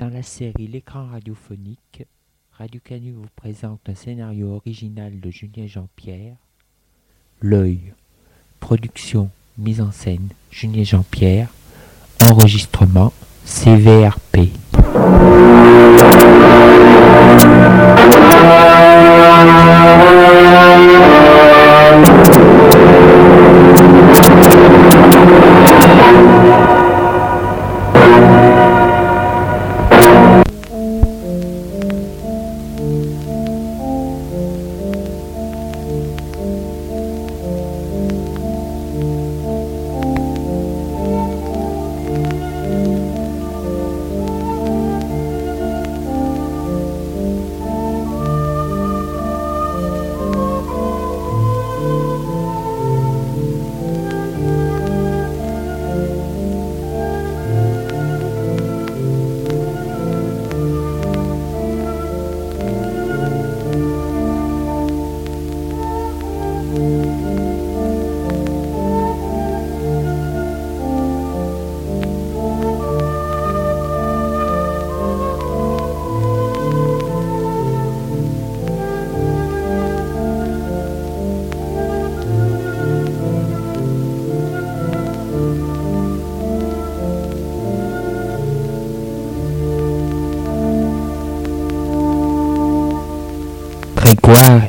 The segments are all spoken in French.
Dans la série L'écran radiophonique, Radio Canu vous présente un scénario original de Julien Jean-Pierre, L'œil. Production, mise en scène, Julien Jean-Pierre. Enregistrement, CVRP.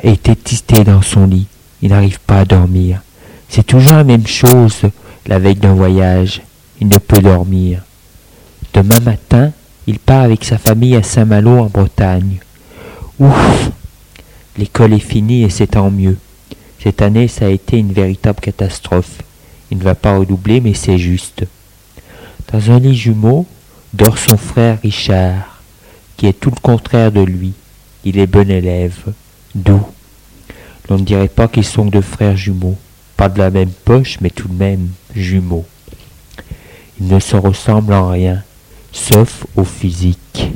Est dans son lit. Il n'arrive pas à dormir. C'est toujours la même chose la veille d'un voyage. Il ne peut dormir. Demain matin, il part avec sa famille à Saint-Malo en Bretagne. Ouf L'école est finie et c'est tant mieux. Cette année, ça a été une véritable catastrophe. Il ne va pas redoubler, mais c'est juste. Dans un lit jumeau dort son frère Richard, qui est tout le contraire de lui. Il est bon élève, doux. L'on ne dirait pas qu'ils sont deux frères jumeaux, pas de la même poche, mais tout de même jumeaux. Ils ne se ressemblent en rien, sauf au physique.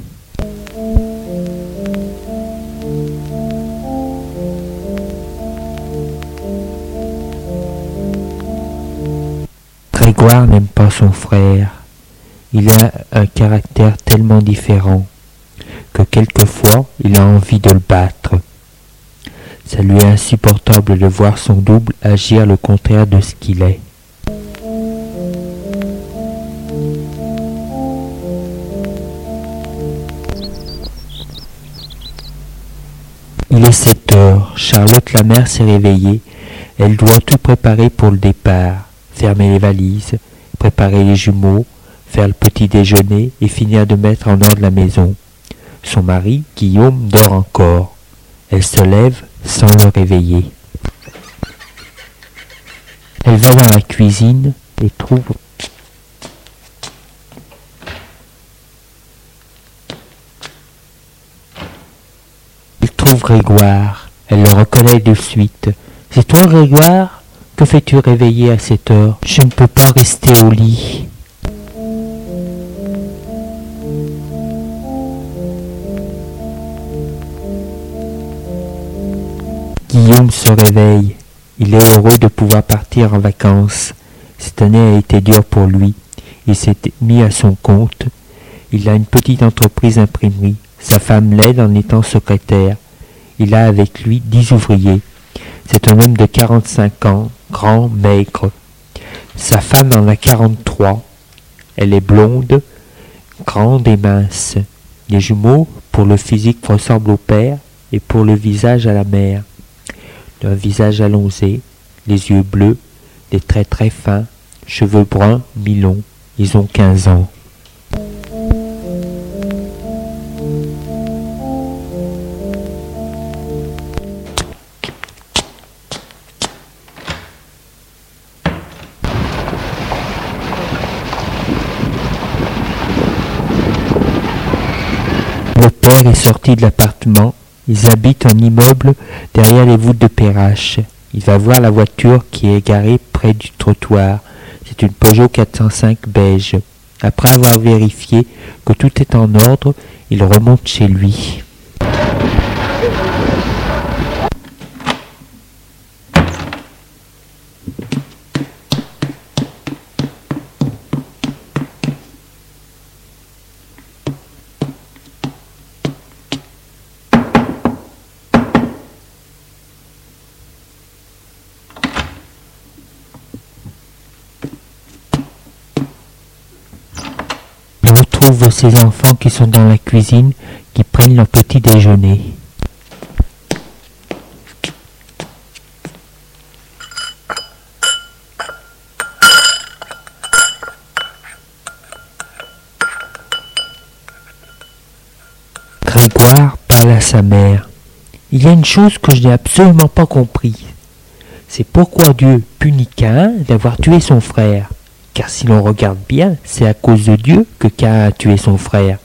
Grégoire n'aime pas son frère. Il a un caractère tellement différent que quelquefois il a envie de le battre. Ça lui est insupportable de voir son double agir le contraire de ce qu'il est. Il est sept heures. Charlotte la mère s'est réveillée. Elle doit tout préparer pour le départ. Fermer les valises, préparer les jumeaux, faire le petit déjeuner et finir de mettre en ordre la maison. Son mari, Guillaume, dort encore. Elle se lève sans le réveiller. Elle va dans la cuisine et trouve Elle trouve Grégoire. Elle le reconnaît de suite. C'est toi, Grégoire Que fais-tu réveiller à cette heure? Je ne peux pas rester au lit. Guillaume se réveille. Il est heureux de pouvoir partir en vacances. Cette année a été dure pour lui. Il s'est mis à son compte. Il a une petite entreprise d'imprimerie. Sa femme l'aide en étant secrétaire. Il a avec lui dix ouvriers. C'est un homme de 45 ans, grand, maigre. Sa femme en a 43. Elle est blonde, grande et mince. Les jumeaux, pour le physique, ressemblent au père et pour le visage à la mère. Un visage allongé, les yeux bleus, des traits très fins, cheveux bruns, mi-longs. Ils ont quinze ans. Le père est sorti de l'appartement. Ils habitent un immeuble derrière les voûtes de Perrache. Il va voir la voiture qui est garée près du trottoir. C'est une Peugeot 405 beige. Après avoir vérifié que tout est en ordre, il remonte chez lui. Trouve ses enfants qui sont dans la cuisine, qui prennent leur petit déjeuner. Grégoire parle à sa mère. Il y a une chose que je n'ai absolument pas compris. C'est pourquoi Dieu punit Cain d'avoir tué son frère. Car si l'on regarde bien, c'est à cause de Dieu que Cain a tué son frère.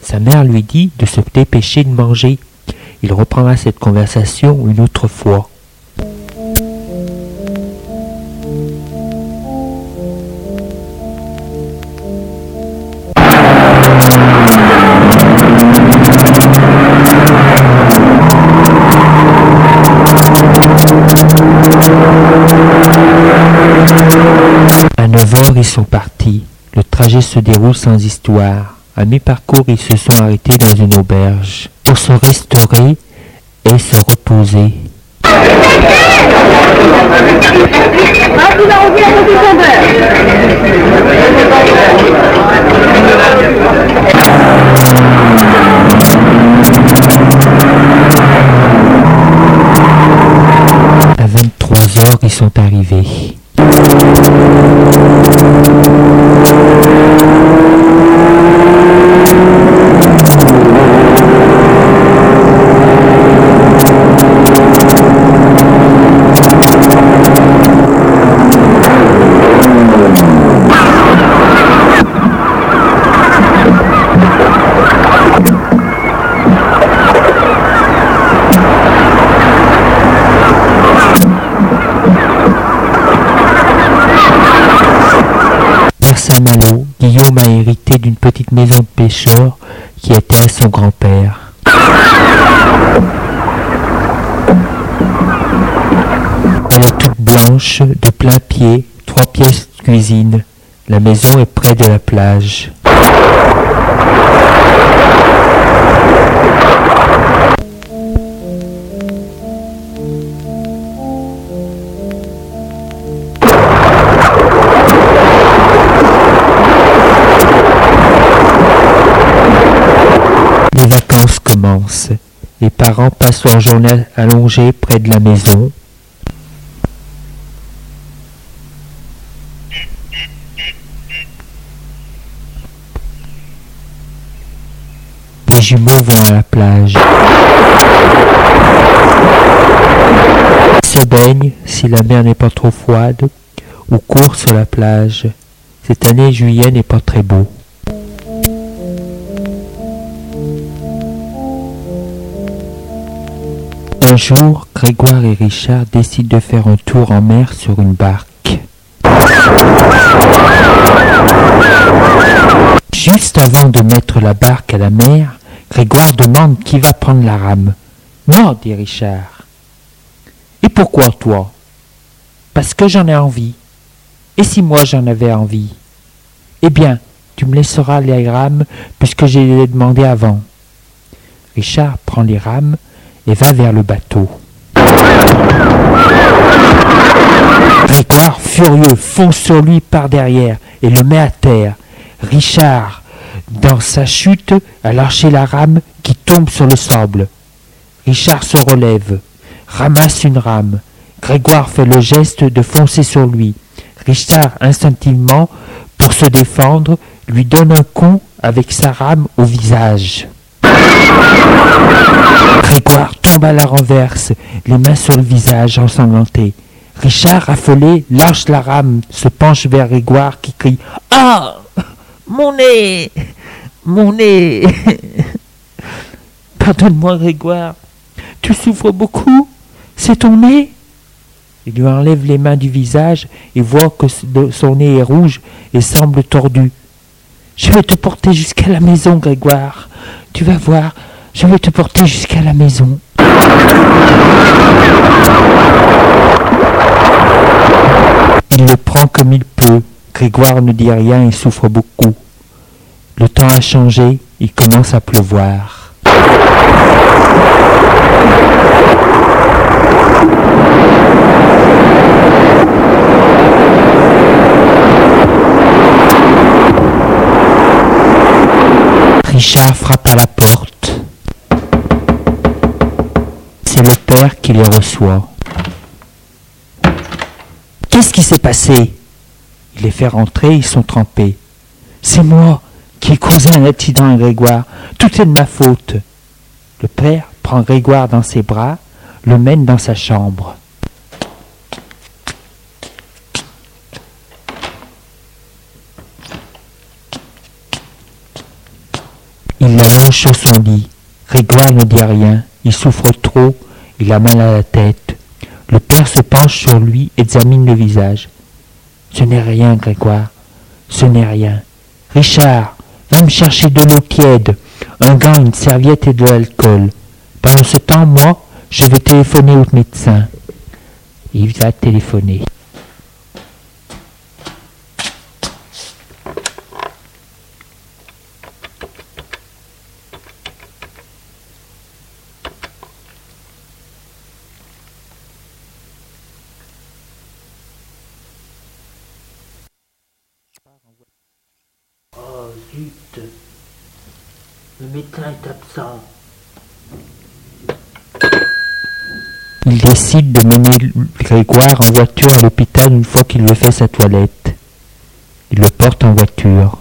Sa mère lui dit de se dépêcher de manger. Il reprendra cette conversation une autre fois. 9 heures, ils sont partis. Le trajet se déroule sans histoire. À mi-parcours, ils se sont arrêtés dans une auberge pour se restaurer et se reposer. À 23 heures, ils sont arrivés. フフフフ。Guillaume a hérité d'une petite maison de pêcheur qui était à son grand-père. Elle est toute blanche, de plein pied, trois pièces de cuisine. La maison est près de la plage. Les parents passent leur journée allongée près de la maison. Les jumeaux vont à la plage. Se baignent si la mer n'est pas trop froide ou courent sur la plage. Cette année, juillet n'est pas très beau. Un jour, Grégoire et Richard décident de faire un tour en mer sur une barque. Juste avant de mettre la barque à la mer, Grégoire demande qui va prendre la rame. Moi, dit Richard. Et pourquoi toi? Parce que j'en ai envie. Et si moi j'en avais envie? Eh bien, tu me laisseras les rames puisque je les ai demandées avant. Richard prend les rames et va vers le bateau. Grégoire, furieux, fonce sur lui par derrière et le met à terre. Richard, dans sa chute, a lâché la rame qui tombe sur le sable. Richard se relève, ramasse une rame. Grégoire fait le geste de foncer sur lui. Richard, instinctivement, pour se défendre, lui donne un coup avec sa rame au visage. Grégoire tombe à la renverse, les mains sur le visage ensanglanté. Richard, affolé, lâche la rame, se penche vers Grégoire qui crie Ah Mon nez Mon nez Pardonne-moi, Grégoire. Tu souffres beaucoup C'est ton nez Il lui enlève les mains du visage et voit que son nez est rouge et semble tordu. Je vais te porter jusqu'à la maison, Grégoire. Tu vas voir, je vais te porter jusqu'à la maison. Il le prend comme il peut. Grégoire ne dit rien et souffre beaucoup. Le temps a changé, il commence à pleuvoir. Richard frappe à la porte. C'est le père qui les reçoit. Qu'est-ce qui s'est passé? Il les fait rentrer, ils sont trempés. C'est moi qui ai causé un accident à Grégoire. Tout est de ma faute. Le père prend Grégoire dans ses bras, le mène dans sa chambre. Il le loge sur son lit. Grégoire ne dit rien. Il souffre trop. Il a mal à la tête. Le père se penche sur lui, examine le visage. Ce n'est rien, Grégoire. Ce n'est rien. Richard, va me chercher de l'eau tiède, un gant, une serviette et de l'alcool. Pendant ce temps, moi, je vais téléphoner au médecin. Il va téléphoner. Oh zut Il décide de mener Grégoire en voiture à l'hôpital une fois qu'il lui fait sa toilette. Il le porte en voiture.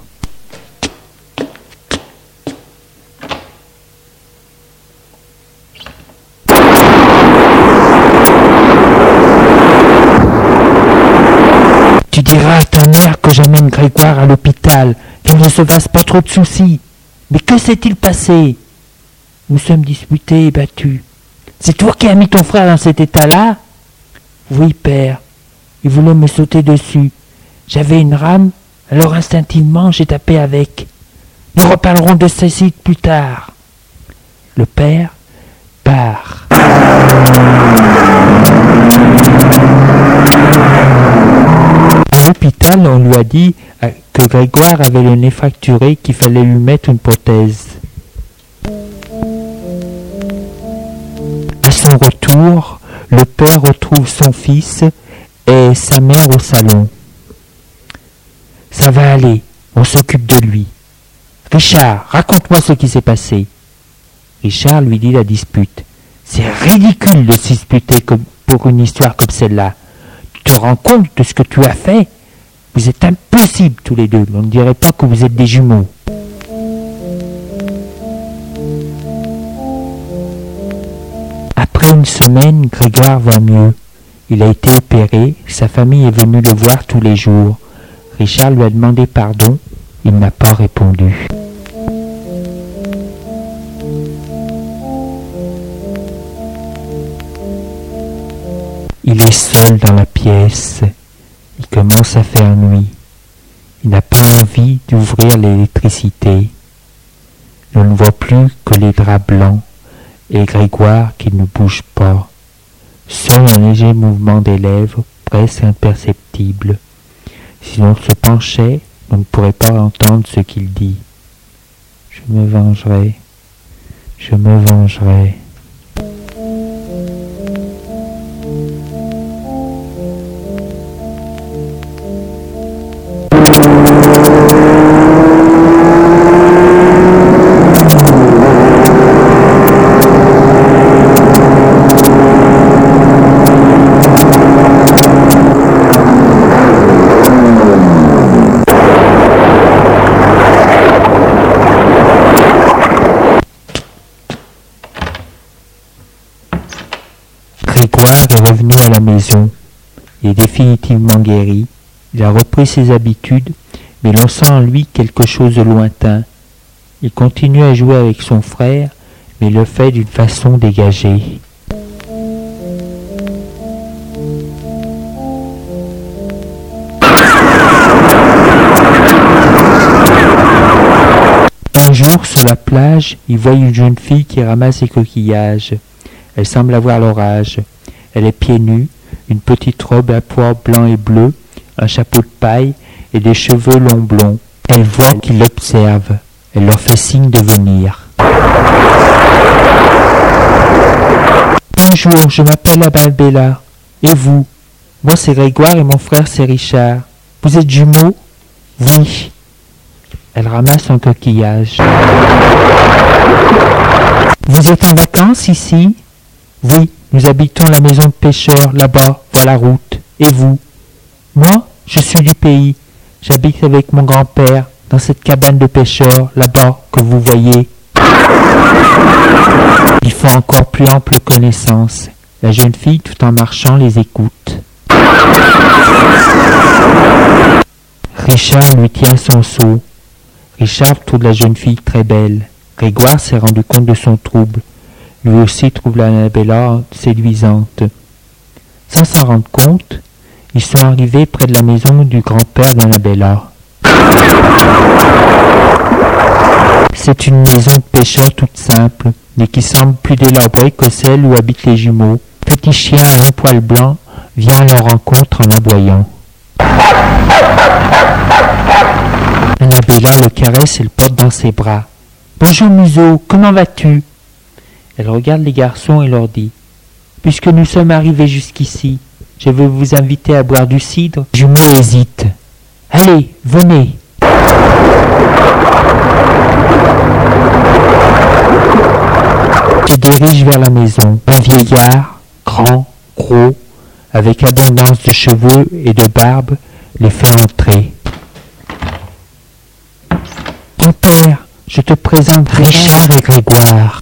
Tu diras à ta mère que j'amène Grégoire à l'hôpital, qu'il ne se fasse pas trop de soucis. Mais que s'est-il passé Nous sommes disputés et battus. C'est toi qui as mis ton frère dans cet état-là Oui, père. Il voulait me sauter dessus. J'avais une rame, alors instinctivement j'ai tapé avec. Nous reparlerons de ceci plus tard. Le père part. À l'hôpital, on lui a dit Grégoire avait le nez fracturé, qu'il fallait lui mettre une prothèse. À son retour, le père retrouve son fils et sa mère au salon. Ça va aller, on s'occupe de lui. Richard, raconte-moi ce qui s'est passé. Richard lui dit la dispute. C'est ridicule de se disputer pour une histoire comme celle-là. Tu te rends compte de ce que tu as fait? Vous êtes impossibles tous les deux. On ne dirait pas que vous êtes des jumeaux. Après une semaine, Grégoire va mieux. Il a été opéré, sa famille est venue le voir tous les jours. Richard lui a demandé pardon, il n'a pas répondu. Il est seul dans la pièce. Commence à faire nuit. Il n'a pas envie d'ouvrir l'électricité. On ne voit plus que les draps blancs et Grégoire qui ne bouge pas. Seul un léger mouvement des lèvres, presque imperceptible. Si l'on se penchait, on ne pourrait pas entendre ce qu'il dit. Je me vengerai. Je me vengerai. Il est définitivement guéri. Il a repris ses habitudes, mais l'on sent en lui quelque chose de lointain. Il continue à jouer avec son frère, mais le fait d'une façon dégagée. Un jour, sur la plage, il voit une jeune fille qui ramasse des coquillages. Elle semble avoir l'orage. Elle est pieds nus, une petite robe à pois blanc et bleu, un chapeau de paille et des cheveux longs blonds. Elle voit qu'il l'observe. Elle leur fait signe de venir. Bonjour, je m'appelle Abalbella. Et vous? Moi c'est Grégoire et mon frère c'est Richard. Vous êtes jumeaux? Oui. Elle ramasse un coquillage. Vous êtes en vacances ici? Oui, nous habitons la maison de pêcheur, là-bas, dans la route. Et vous? Moi, je suis du pays. J'habite avec mon grand-père dans cette cabane de pêcheur, là-bas, que vous voyez. Il faut encore plus ample connaissance. La jeune fille, tout en marchant, les écoute. Richard lui tient son seau. Richard trouve la jeune fille très belle. Grégoire s'est rendu compte de son trouble. Lui aussi trouve l'Annabella séduisante. Sans s'en rendre compte, ils sont arrivés près de la maison du grand-père d'Annabella. C'est une maison de pêcheurs toute simple, mais qui semble plus délabrée que celle où habitent les jumeaux. Petit chien à un poil blanc vient à leur rencontre en aboyant. Annabella le caresse et le porte dans ses bras. Bonjour Museau, comment vas-tu? Elle regarde les garçons et leur dit Puisque nous sommes arrivés jusqu'ici, je veux vous inviter à boire du cidre. Jumeau hésite. Allez, venez. Il dirige vers la maison. Un vieillard, grand, gros, avec abondance de cheveux et de barbe, les fait entrer. Grand-père, je te présente Richard et Grégoire.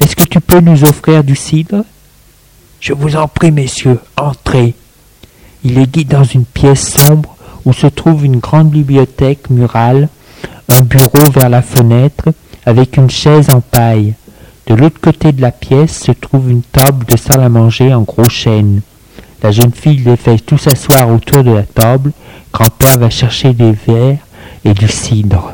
Est-ce que tu peux nous offrir du cidre? Je vous en prie, messieurs, entrez. Il les guide dans une pièce sombre où se trouve une grande bibliothèque murale, un bureau vers la fenêtre, avec une chaise en paille. De l'autre côté de la pièce se trouve une table de salle à manger en gros chêne. La jeune fille les fait tous s'asseoir autour de la table. Grand-père va chercher des verres et du cidre.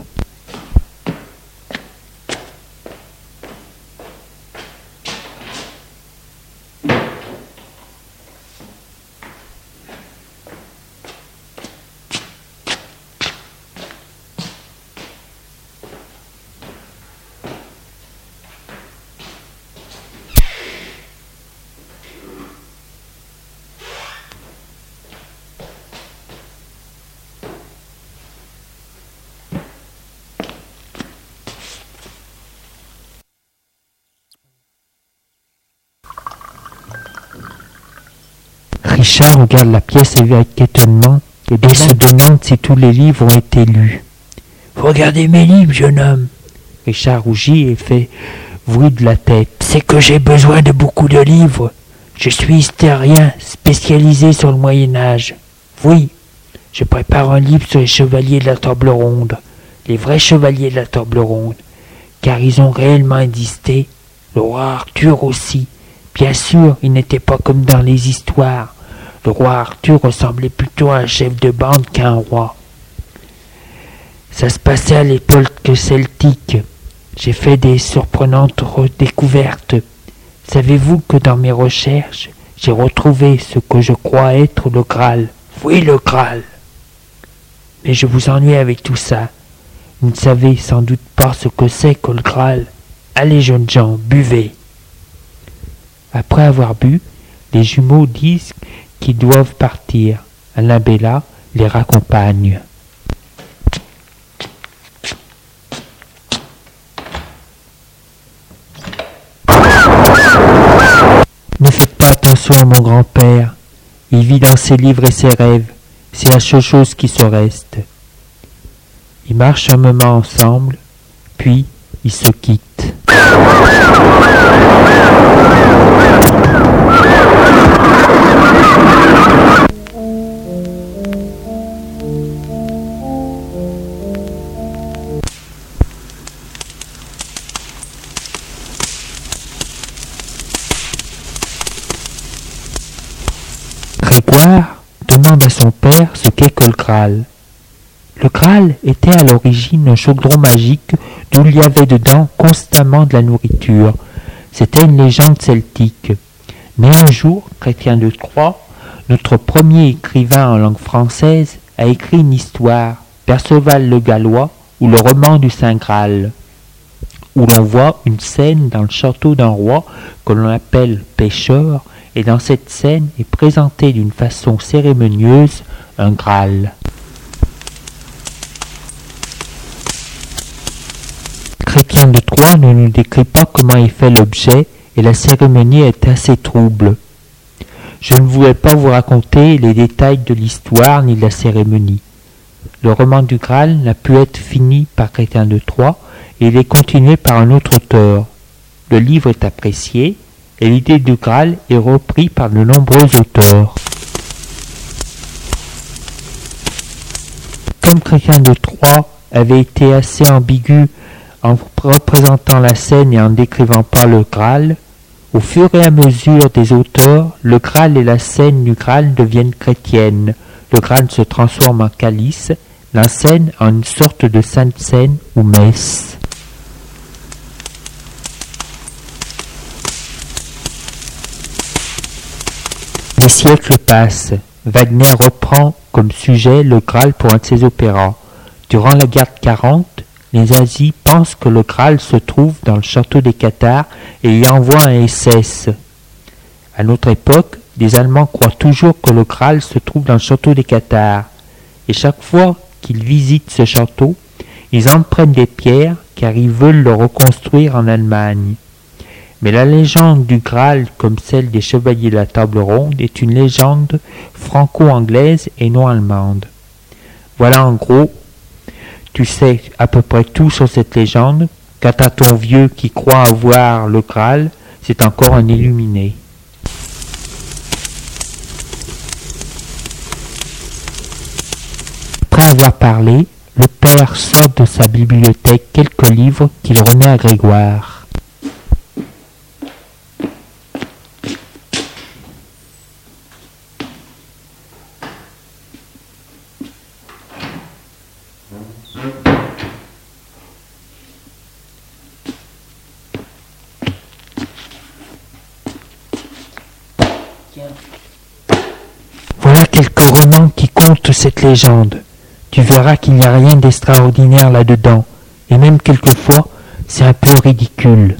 Richard regarde la pièce avec étonnement et se demande si tous les livres ont été lus. Regardez mes livres, jeune homme. Richard rougit et fait bruit de la tête. C'est que j'ai besoin de beaucoup de livres. Je suis hystérien, spécialisé sur le Moyen Âge. Oui, je prépare un livre sur les chevaliers de la table ronde, les vrais chevaliers de la table ronde, car ils ont réellement existé. Le roi Arthur aussi. Bien sûr, il n'était pas comme dans les histoires. Le roi Arthur ressemblait plutôt à un chef de bande qu'à un roi. Ça se passait à l'époque celtique. J'ai fait des surprenantes découvertes. Savez-vous que dans mes recherches, j'ai retrouvé ce que je crois être le Graal? Oui, le Graal. Mais je vous ennuie avec tout ça. Vous ne savez sans doute pas ce que c'est que le Graal. Allez, jeunes gens, buvez. Après avoir bu, les jumeaux disent qu'ils doivent partir. Alain les raccompagne. Ne faites pas attention à mon grand-père. Il vit dans ses livres et ses rêves. C'est la seule chose qui se reste. Ils marchent un moment ensemble, puis ils se quittent. Le Graal. Le Graal était à l'origine un chaudron magique d'où il y avait dedans constamment de la nourriture. C'était une légende celtique. Mais un jour, Chrétien de Troyes, notre premier écrivain en langue française, a écrit une histoire, Perceval le Gallois, ou le roman du Saint Graal, où l'on voit une scène dans le château d'un roi que l'on appelle pêcheur, et dans cette scène est présenté d'une façon cérémonieuse un Graal. Chrétien de Troyes ne nous décrit pas comment est fait l'objet et la cérémonie est assez trouble. Je ne voulais pas vous raconter les détails de l'histoire ni de la cérémonie. Le roman du Graal n'a pu être fini par Chrétien de Troyes et il est continué par un autre auteur. Le livre est apprécié et l'idée du Graal est reprise par de nombreux auteurs. Comme Chrétien de Troyes avait été assez ambigu en représentant la scène et en décrivant pas le Graal, au fur et à mesure des auteurs, le Graal et la scène du Graal deviennent chrétiennes. Le Graal se transforme en calice, la scène en une sorte de sainte scène ou messe. Les siècles passent. Wagner reprend comme sujet le Graal pour un de ses opéras. Durant la guerre de 40, les nazis pensent que le Graal se trouve dans le château des Cathares et y envoient un SS. À notre époque, les Allemands croient toujours que le Graal se trouve dans le château des Cathares. Et chaque fois qu'ils visitent ce château, ils en prennent des pierres car ils veulent le reconstruire en Allemagne. Mais la légende du Graal, comme celle des chevaliers de la table ronde, est une légende franco-anglaise et non allemande. Voilà en gros tu sais à peu près tout sur cette légende. Quant à ton vieux qui croit avoir le Graal, c'est encore un illuminé. Après avoir parlé, le père sort de sa bibliothèque quelques livres qu'il remet à Grégoire. Voilà quelques romans qui comptent cette légende. Tu verras qu'il n'y a rien d'extraordinaire là-dedans, et même quelquefois, c'est un peu ridicule.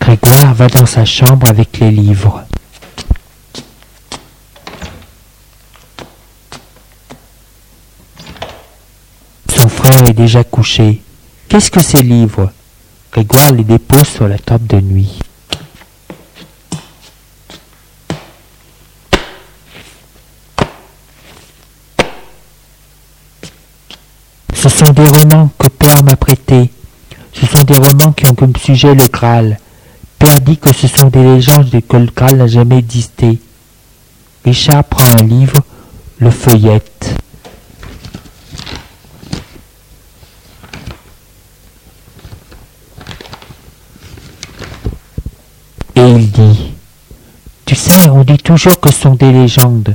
Grégoire va dans sa chambre avec les livres. Son frère est déjà couché. Qu'est-ce que ces livres? Grégoire les dépose sur la table de nuit. Ce sont des romans que Père m'a prêtés. Ce sont des romans qui ont comme sujet le Graal. Père dit que ce sont des légendes et que le Graal n'a jamais existé. Richard prend un livre, le feuillette. Et il dit Tu sais, on dit toujours que ce sont des légendes,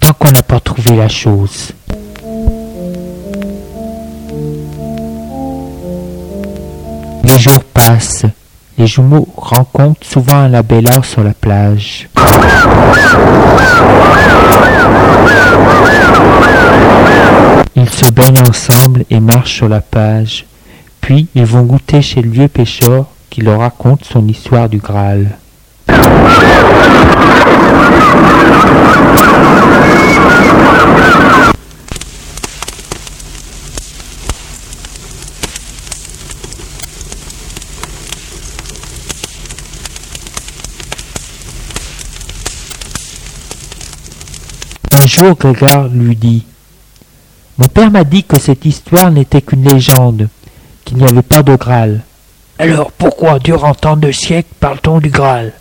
tant qu'on n'a pas trouvé la chose. Les jours passent. Les jumeaux rencontrent souvent un labellard sur la plage. Ils se baignent ensemble et marchent sur la plage. Puis ils vont goûter chez le vieux pêcheur qui leur raconte son histoire du Graal. Jour, Grégoire lui dit Mon père m'a dit que cette histoire n'était qu'une légende, qu'il n'y avait pas de Graal. Alors pourquoi, durant tant de siècles, parle-t-on du Graal?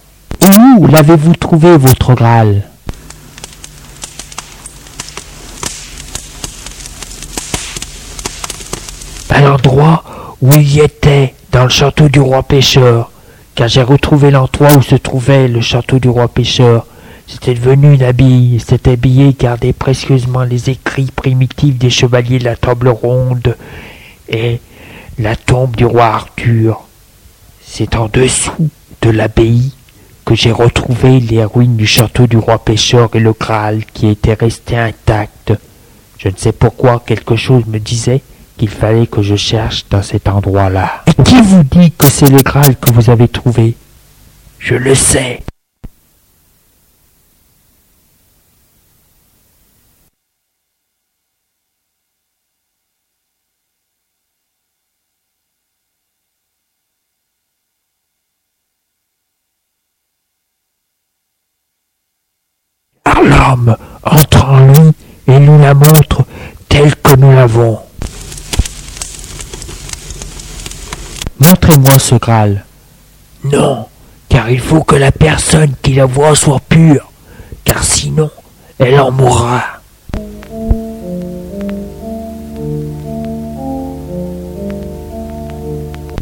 Où l'avez-vous trouvé, votre Graal? À l'endroit où il y était, dans le château du roi pêcheur, car j'ai retrouvé l'endroit où se trouvait le château du roi pêcheur. C'était devenu une et cet abbaye gardait précieusement les écrits primitifs des chevaliers de la table ronde et la tombe du roi Arthur. C'est en dessous de l'abbaye que j'ai retrouvé les ruines du château du roi pêcheur et le Graal qui était resté intact. Je ne sais pourquoi quelque chose me disait qu'il fallait que je cherche dans cet endroit-là. Et qui vous dit que c'est le Graal que vous avez trouvé? Je le sais. l'âme entre en lui et nous la montre telle que nous l'avons. Montrez-moi ce Graal. Non, car il faut que la personne qui la voit soit pure, car sinon elle en mourra.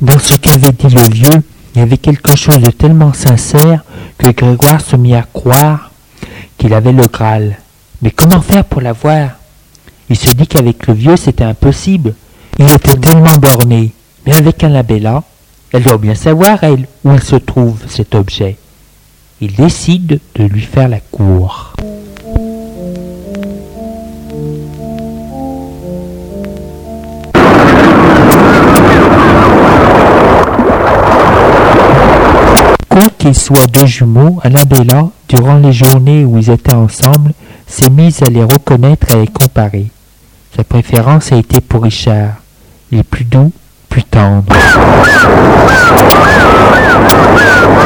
Dans ce qu'avait dit le vieux, il y avait quelque chose de tellement sincère que Grégoire se mit à croire qu'il avait le Graal. Mais comment faire pour l'avoir? Il se dit qu'avec le vieux c'était impossible. Il était tellement borné. Mais avec Annabella, elle doit bien savoir, elle, où il se trouve cet objet. Il décide de lui faire la cour. qu'ils soient deux jumeaux, Annabella, durant les journées où ils étaient ensemble, s'est mise à les reconnaître et à les comparer. Sa préférence a été pour Richard. Il est plus doux, plus tendre.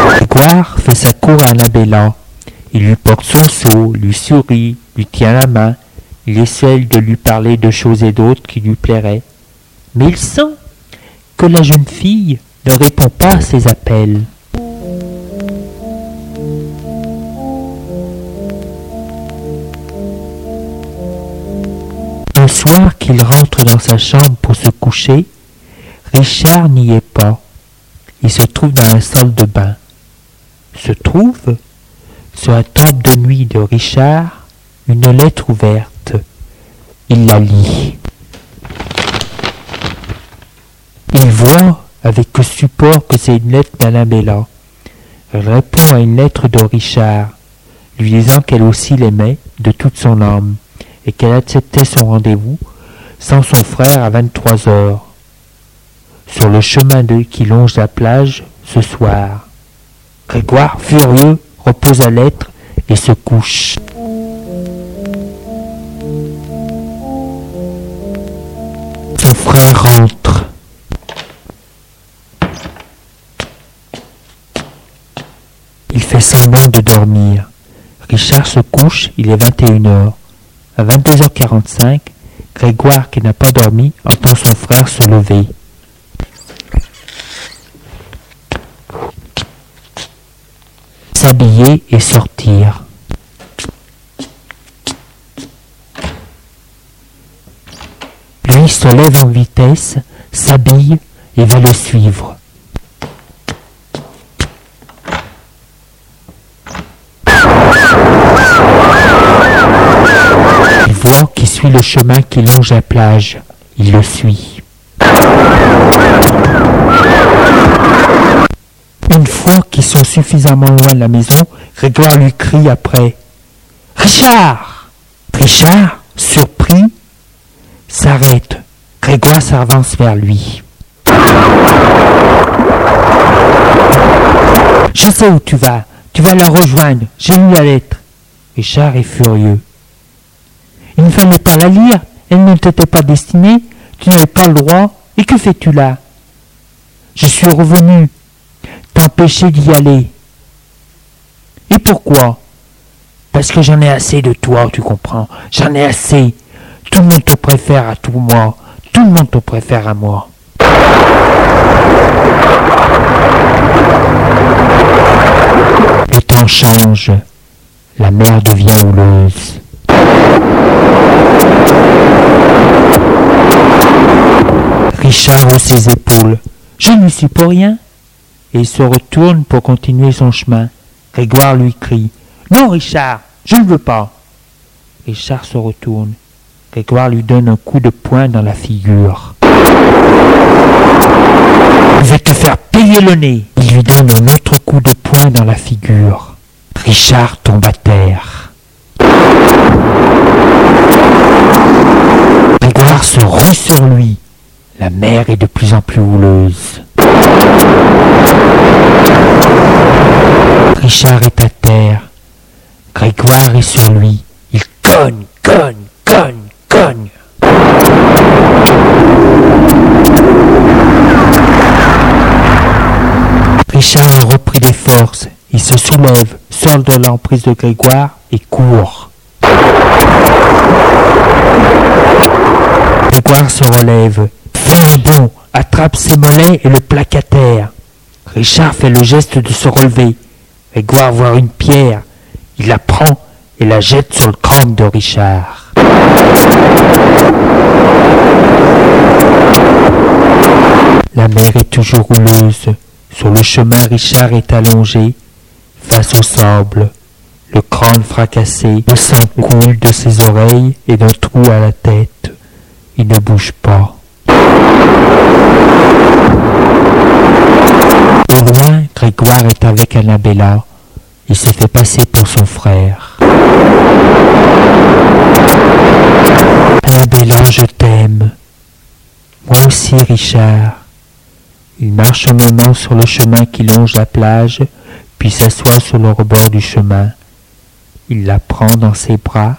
Grégoire fait sa cour à Annabella. Il lui porte son seau, lui sourit, lui tient la main. Il essaie de lui parler de choses et d'autres qui lui plairaient. Mais il sent que la jeune fille ne répond pas à ses appels. Qu'il rentre dans sa chambre pour se coucher, Richard n'y est pas. Il se trouve dans la salle de bain. Se trouve, sur la table de nuit de Richard, une lettre ouverte. Il la lit. Il voit avec support que c'est une lettre d'Annabella. Elle répond à une lettre de Richard, lui disant qu'elle aussi l'aimait de toute son âme et qu'elle acceptait son rendez-vous sans son frère à vingt-trois heures, sur le chemin de, qui longe la plage ce soir. Grégoire, furieux, repose la lettre et se couche. Son frère rentre. Il fait semblant de dormir. Richard se couche, il est vingt et une heures. À 22h45, Grégoire, qui n'a pas dormi, entend son frère se lever. S'habiller et sortir. Lui se lève en vitesse, s'habille et va le suivre. Suit le chemin qui longe la plage. Il le suit. Une fois qu'ils sont suffisamment loin de la maison, Grégoire lui crie après. Richard Richard, surpris, s'arrête. Grégoire s'avance vers lui. Je sais où tu vas. Tu vas la rejoindre. J'ai lu la lettre. Richard est furieux. Il ne fallait pas la lire, elle ne t'était pas destinée, tu n'avais pas le droit, et que fais-tu là? Je suis revenu t'empêcher d'y aller. Et pourquoi? Parce que j'en ai assez de toi, tu comprends J'en ai assez. Tout le monde te préfère à tout moi. Tout le monde te préfère à moi. Le temps change. La mer devient houleuse. Richard hausse ses épaules. Je n'y suis pour rien. Et il se retourne pour continuer son chemin. Grégoire lui crie. Non, Richard, je ne veux pas. Richard se retourne. Grégoire lui donne un coup de poing dans la figure. Je vais te faire payer le nez? Il lui donne un autre coup de poing dans la figure. Richard tombe à terre. rouille sur lui. La mer est de plus en plus houleuse. Richard est à terre. Grégoire est sur lui. Il cogne, cogne, cogne, cogne. Richard a repris des forces. Il se soulève, sort de l'emprise de Grégoire et court. Grégoire se relève, fait un bond, attrape ses mollets et le plaque à terre. Richard fait le geste de se relever. Grégoire voit une pierre. Il la prend et la jette sur le crâne de Richard. La mer est toujours rouleuse. Sur le chemin, Richard est allongé, face au sable, le crâne fracassé, le sang coule de ses oreilles et d'un trou à la tête. Il ne bouge pas. Au loin, Grégoire est avec Annabella. Il se fait passer pour son frère. Annabella, je t'aime. Moi aussi, Richard. Il marche un moment sur le chemin qui longe la plage, puis s'assoit sur le rebord du chemin. Il la prend dans ses bras,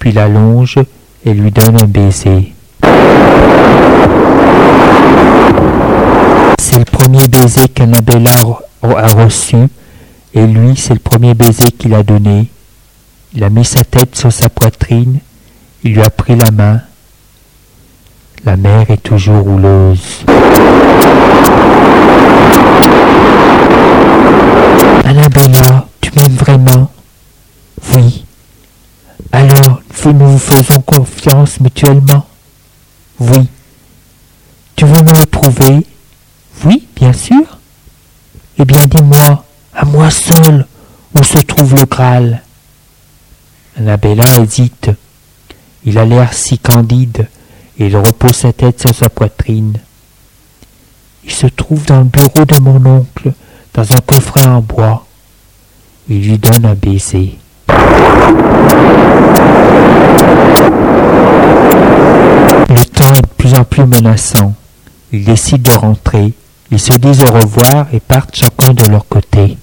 puis la longe et lui donne un baiser. C'est le premier baiser qu'Annabella a reçu, et lui, c'est le premier baiser qu'il a donné. Il a mis sa tête sur sa poitrine, il lui a pris la main. La mer est toujours rouleuse. Annabella, tu m'aimes vraiment? Oui. Alors, nous nous faisons confiance mutuellement Oui. Tu veux me le prouver? Oui, bien sûr. Eh bien, dis-moi, à moi seul, où se trouve le Graal? Annabella hésite. Il a l'air si candide, et il repose sa tête sur sa poitrine. Il se trouve dans le bureau de mon oncle, dans un coffret en bois. Il lui donne un baiser. Le temps est de plus plus menaçant. Ils décident de rentrer. Ils se disent au revoir et partent chacun de leur côté.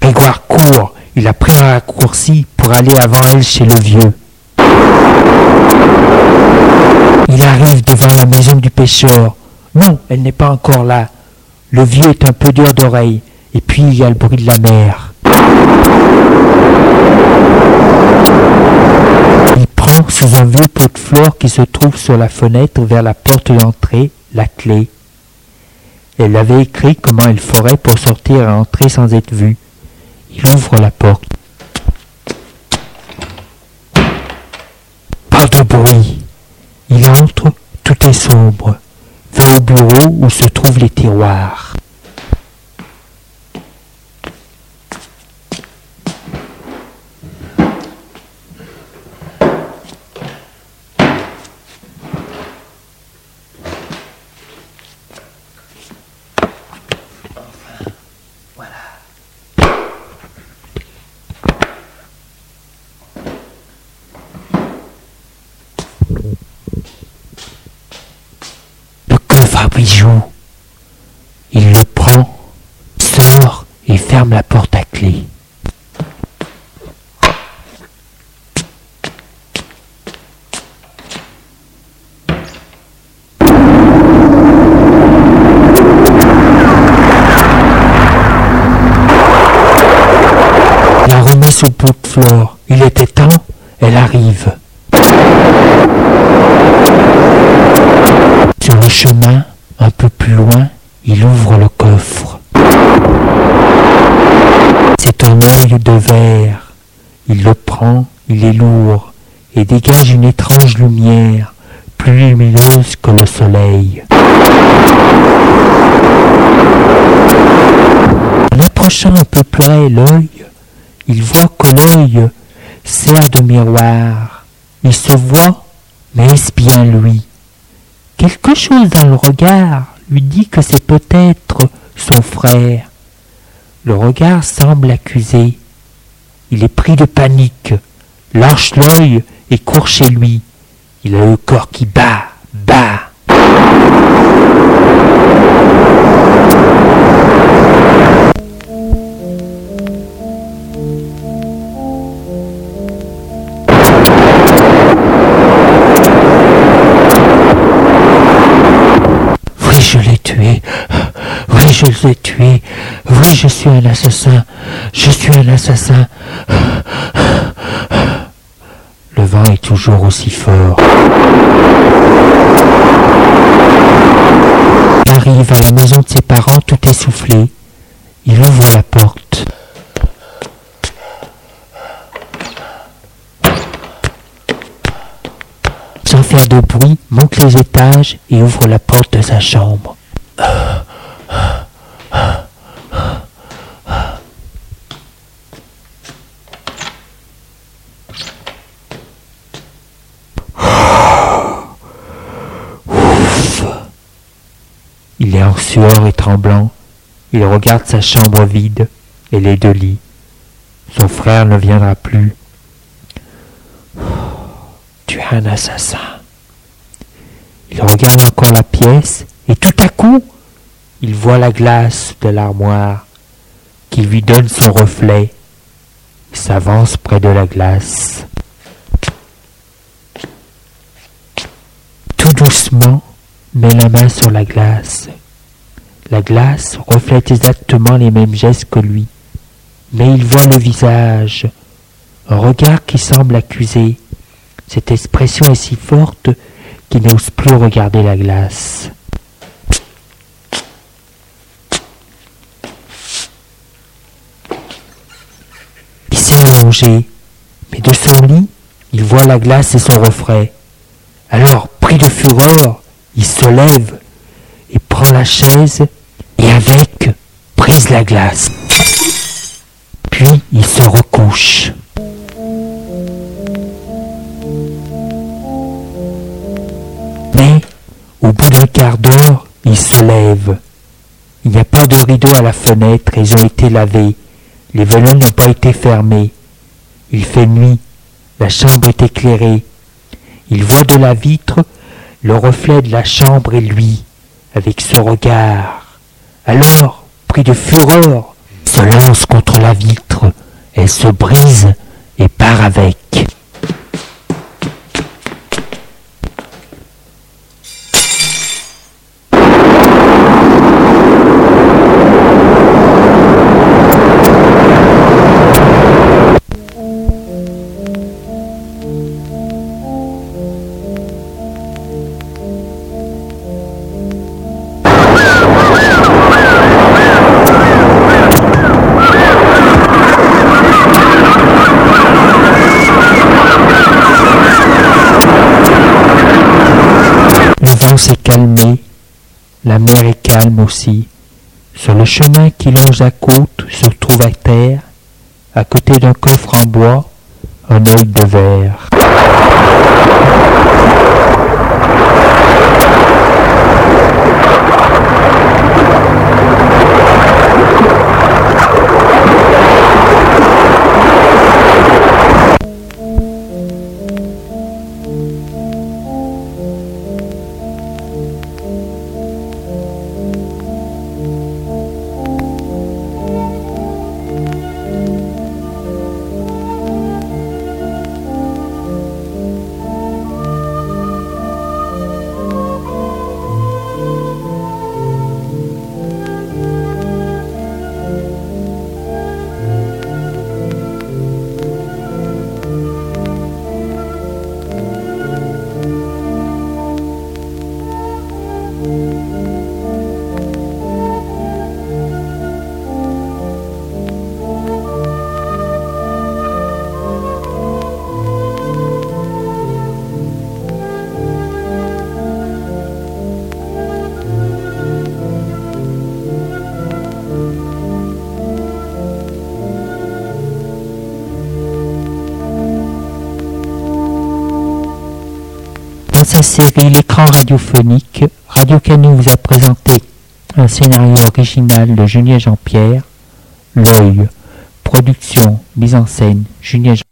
Grégoire court. Il a pris un raccourci pour aller avant elle chez le vieux. Il arrive devant la maison du pêcheur. Non, elle n'est pas encore là. Le vieux est un peu dur d'oreille, et puis il y a le bruit de la mer. Sous un vieux pot de fleurs qui se trouve sur la fenêtre vers la porte d'entrée la clé. Elle avait écrit comment elle ferait pour sortir et entrer sans être vue. Il ouvre la porte. Pas de bruit. Il entre, tout est sombre. Va au bureau où se trouvent les tiroirs. Le Il le prend, sort et ferme la porte à clé. La remet sous pot de fleurs. Il était temps, elle arrive. Sur le chemin, un peu plus loin, il ouvre le coffre. C'est un œil de verre. Il le prend, il est lourd, et dégage une étrange lumière, plus lumineuse que le soleil. En approchant un peu près l'œil, il voit que l'œil sert de miroir. Il se voit, mais est-ce bien lui? Quelque chose dans le regard lui dit que c'est peut-être son frère. Le regard semble accuser. Il est pris de panique, lâche l'œil et court chez lui. Il a le corps qui bat, bat. Oui, je l'ai tué. Oui, je l'ai tué. Oui, je suis un assassin. Je suis un assassin. Est toujours aussi fort. Il arrive à la maison de ses parents tout essoufflé. Il ouvre la porte. Sans faire de bruit, monte les étages et ouvre la porte de sa chambre. Il est en sueur et tremblant. Il regarde sa chambre vide et les deux lits. Son frère ne viendra plus. Tu es un assassin. Il regarde encore la pièce et tout à coup, il voit la glace de l'armoire qui lui donne son reflet. Il s'avance près de la glace. Tout doucement, met la main sur la glace. La glace reflète exactement les mêmes gestes que lui, mais il voit le visage, un regard qui semble accuser. Cette expression est si forte qu'il n'ose plus regarder la glace. Il s'est allongé, mais de son lit, il voit la glace et son reflet. Alors, pris de fureur, il se lève et prend la chaise et avec prise la glace. Puis il se recouche. Mais au bout d'un quart d'heure, il se lève. Il n'y a pas de rideau à la fenêtre, ils ont été lavés. Les volets n'ont pas été fermés. Il fait nuit, la chambre est éclairée. Il voit de la vitre le reflet de la chambre et lui, avec ce regard. Alors, pris de fureur, se lance contre la vitre. Elle se brise et part avec. Aussi. Sur le chemin qui longe la côte se trouve à terre, à côté d'un coffre en bois, un œil de verre. L'écran radiophonique, Radio Canu vous a présenté un scénario original de Julien Jean-Pierre, L'œil, production, mise en scène, Julien Jean